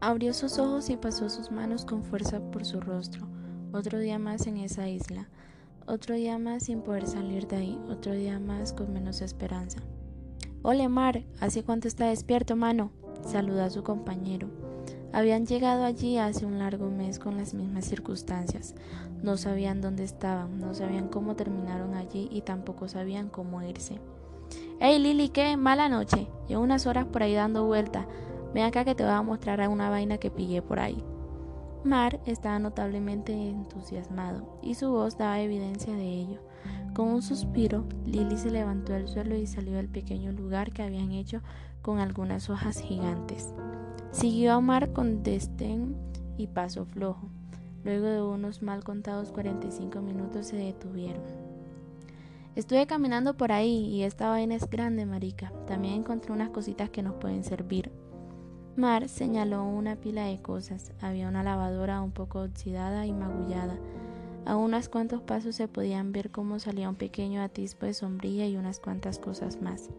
Abrió sus ojos y pasó sus manos con fuerza por su rostro. Otro día más en esa isla. Otro día más sin poder salir de ahí. Otro día más con menos esperanza. Ole, Mar, ¿hace cuánto está despierto, mano? Saludó a su compañero. Habían llegado allí hace un largo mes con las mismas circunstancias. No sabían dónde estaban, no sabían cómo terminaron allí y tampoco sabían cómo irse. Hey Lili, ¿qué? Mala noche. Llevo unas horas por ahí dando vuelta. Ven acá que te voy a mostrar una vaina que pillé por ahí. Mar estaba notablemente entusiasmado y su voz daba evidencia de ello. Con un suspiro, Lily se levantó del suelo y salió del pequeño lugar que habían hecho con algunas hojas gigantes. Siguió a Mar con destén y paso flojo. Luego de unos mal contados 45 minutos se detuvieron. Estuve caminando por ahí y esta vaina es grande, marica. También encontré unas cositas que nos pueden servir. Mar señaló una pila de cosas. Había una lavadora un poco oxidada y magullada. A unos cuantos pasos se podían ver cómo salía un pequeño atisbo de sombrilla y unas cuantas cosas más.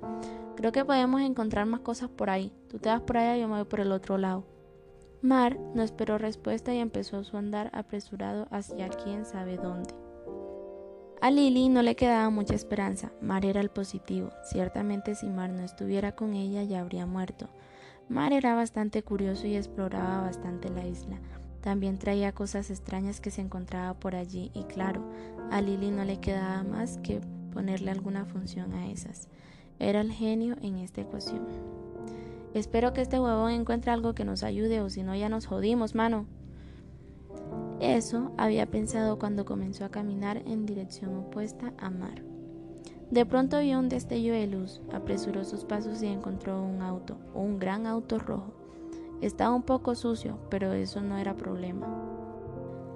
Creo que podemos encontrar más cosas por ahí. Tú te vas por allá y yo me voy por el otro lado. Mar no esperó respuesta y empezó su andar apresurado hacia quién sabe dónde. A Lily no le quedaba mucha esperanza. Mar era el positivo. Ciertamente si Mar no estuviera con ella ya habría muerto. Mar era bastante curioso y exploraba bastante la isla. También traía cosas extrañas que se encontraba por allí y claro, a Lily no le quedaba más que ponerle alguna función a esas. Era el genio en esta ecuación. Espero que este huevón encuentre algo que nos ayude o si no ya nos jodimos, mano. Eso había pensado cuando comenzó a caminar en dirección opuesta a Mar. De pronto vio un destello de luz, apresuró sus pasos y encontró un auto, un gran auto rojo. Estaba un poco sucio, pero eso no era problema.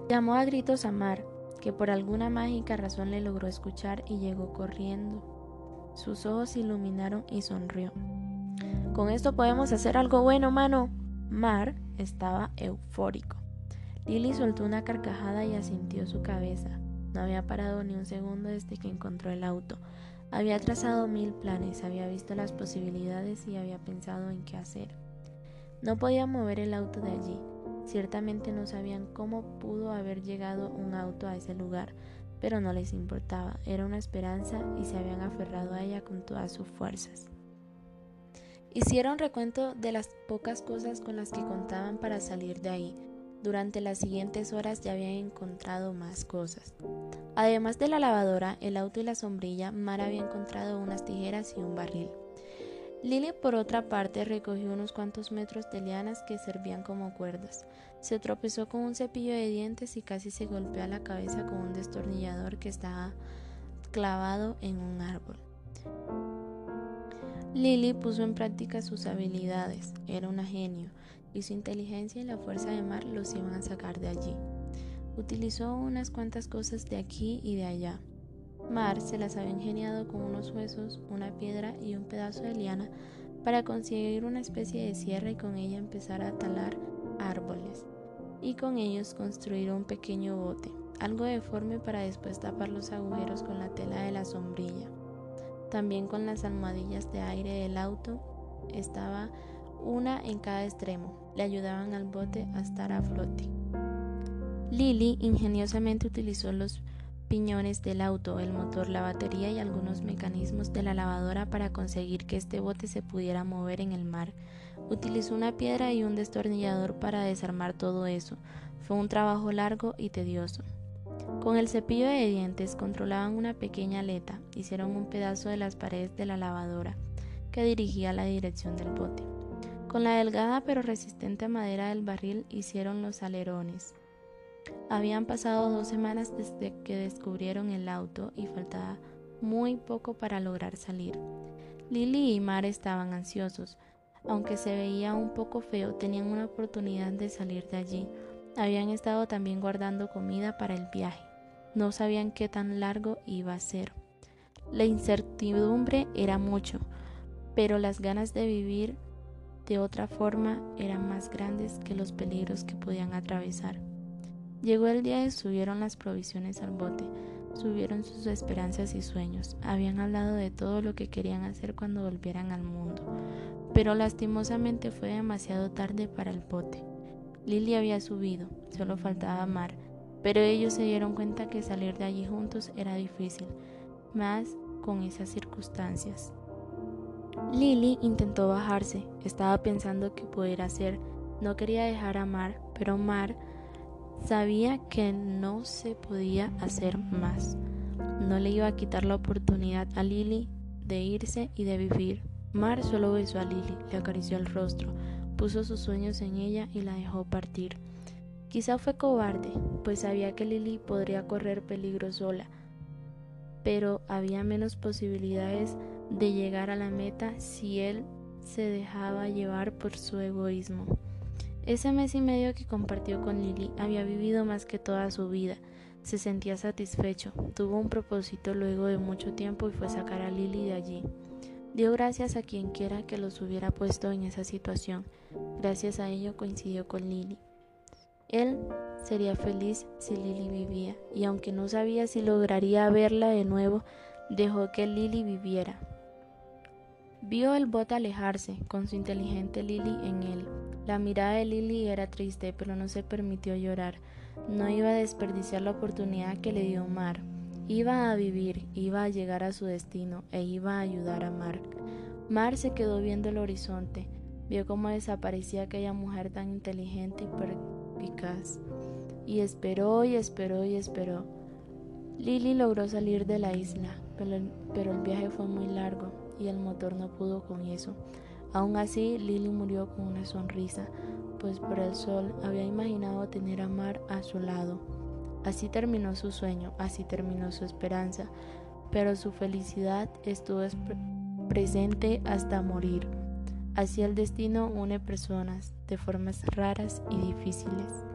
Llamó a gritos a Mar, que por alguna mágica razón le logró escuchar y llegó corriendo. Sus ojos se iluminaron y sonrió. Con esto podemos hacer algo bueno, mano. Mar estaba eufórico. Lily soltó una carcajada y asintió su cabeza. No había parado ni un segundo desde que encontró el auto. Había trazado mil planes, había visto las posibilidades y había pensado en qué hacer. No podía mover el auto de allí. Ciertamente no sabían cómo pudo haber llegado un auto a ese lugar, pero no les importaba, era una esperanza y se habían aferrado a ella con todas sus fuerzas. Hicieron recuento de las pocas cosas con las que contaban para salir de ahí. Durante las siguientes horas ya habían encontrado más cosas. Además de la lavadora, el auto y la sombrilla, Mar había encontrado unas tijeras y un barril. Lily, por otra parte, recogió unos cuantos metros de lianas que servían como cuerdas. Se tropezó con un cepillo de dientes y casi se golpeó la cabeza con un destornillador que estaba clavado en un árbol. Lily puso en práctica sus habilidades, era una genio, y su inteligencia y la fuerza de Mar los iban a sacar de allí. Utilizó unas cuantas cosas de aquí y de allá. Mar se las había ingeniado con unos huesos, una piedra y un pedazo de liana para conseguir una especie de sierra y con ella empezar a talar árboles y con ellos construir un pequeño bote, algo deforme para después tapar los agujeros con la tela de la sombrilla. También con las almohadillas de aire del auto estaba una en cada extremo, le ayudaban al bote a estar a flote. Lily ingeniosamente utilizó los piñones del auto, el motor, la batería y algunos mecanismos de la lavadora para conseguir que este bote se pudiera mover en el mar. Utilizó una piedra y un destornillador para desarmar todo eso. Fue un trabajo largo y tedioso. Con el cepillo de dientes controlaban una pequeña aleta, hicieron un pedazo de las paredes de la lavadora, que dirigía la dirección del bote. Con la delgada pero resistente madera del barril hicieron los alerones. Habían pasado dos semanas desde que descubrieron el auto y faltaba muy poco para lograr salir. Lily y Mar estaban ansiosos, aunque se veía un poco feo, tenían una oportunidad de salir de allí. Habían estado también guardando comida para el viaje. No sabían qué tan largo iba a ser. La incertidumbre era mucho, pero las ganas de vivir de otra forma eran más grandes que los peligros que podían atravesar. Llegó el día y subieron las provisiones al bote, subieron sus esperanzas y sueños, habían hablado de todo lo que querían hacer cuando volvieran al mundo, pero lastimosamente fue demasiado tarde para el bote. Lily había subido, solo faltaba Mar, pero ellos se dieron cuenta que salir de allí juntos era difícil, más con esas circunstancias. Lily intentó bajarse, estaba pensando qué poder hacer, no quería dejar a Mar, pero Mar sabía que no se podía hacer más. No le iba a quitar la oportunidad a Lily de irse y de vivir. Mar solo besó a Lily, le acarició el rostro, puso sus sueños en ella y la dejó partir. Quizá fue cobarde, pues sabía que Lily podría correr peligro sola, pero había menos posibilidades de llegar a la meta si él se dejaba llevar por su egoísmo. Ese mes y medio que compartió con Lily había vivido más que toda su vida. Se sentía satisfecho, tuvo un propósito luego de mucho tiempo y fue sacar a Lily de allí. Dio gracias a quien quiera que los hubiera puesto en esa situación. Gracias a ello coincidió con Lily. Él sería feliz si Lily vivía, y aunque no sabía si lograría verla de nuevo, dejó que Lily viviera. Vio el bot alejarse, con su inteligente Lily en él. La mirada de Lily era triste, pero no se permitió llorar. No iba a desperdiciar la oportunidad que le dio Mar. Iba a vivir, iba a llegar a su destino e iba a ayudar a Mark. Mar se quedó viendo el horizonte, vio cómo desaparecía aquella mujer tan inteligente y perspicaz, y esperó y esperó y esperó. Lily logró salir de la isla, pero el viaje fue muy largo y el motor no pudo con eso. Aún así, Lily murió con una sonrisa, pues por el sol había imaginado tener a Mar a su lado. Así terminó su sueño, así terminó su esperanza, pero su felicidad estuvo presente hasta morir. Así el destino une personas de formas raras y difíciles.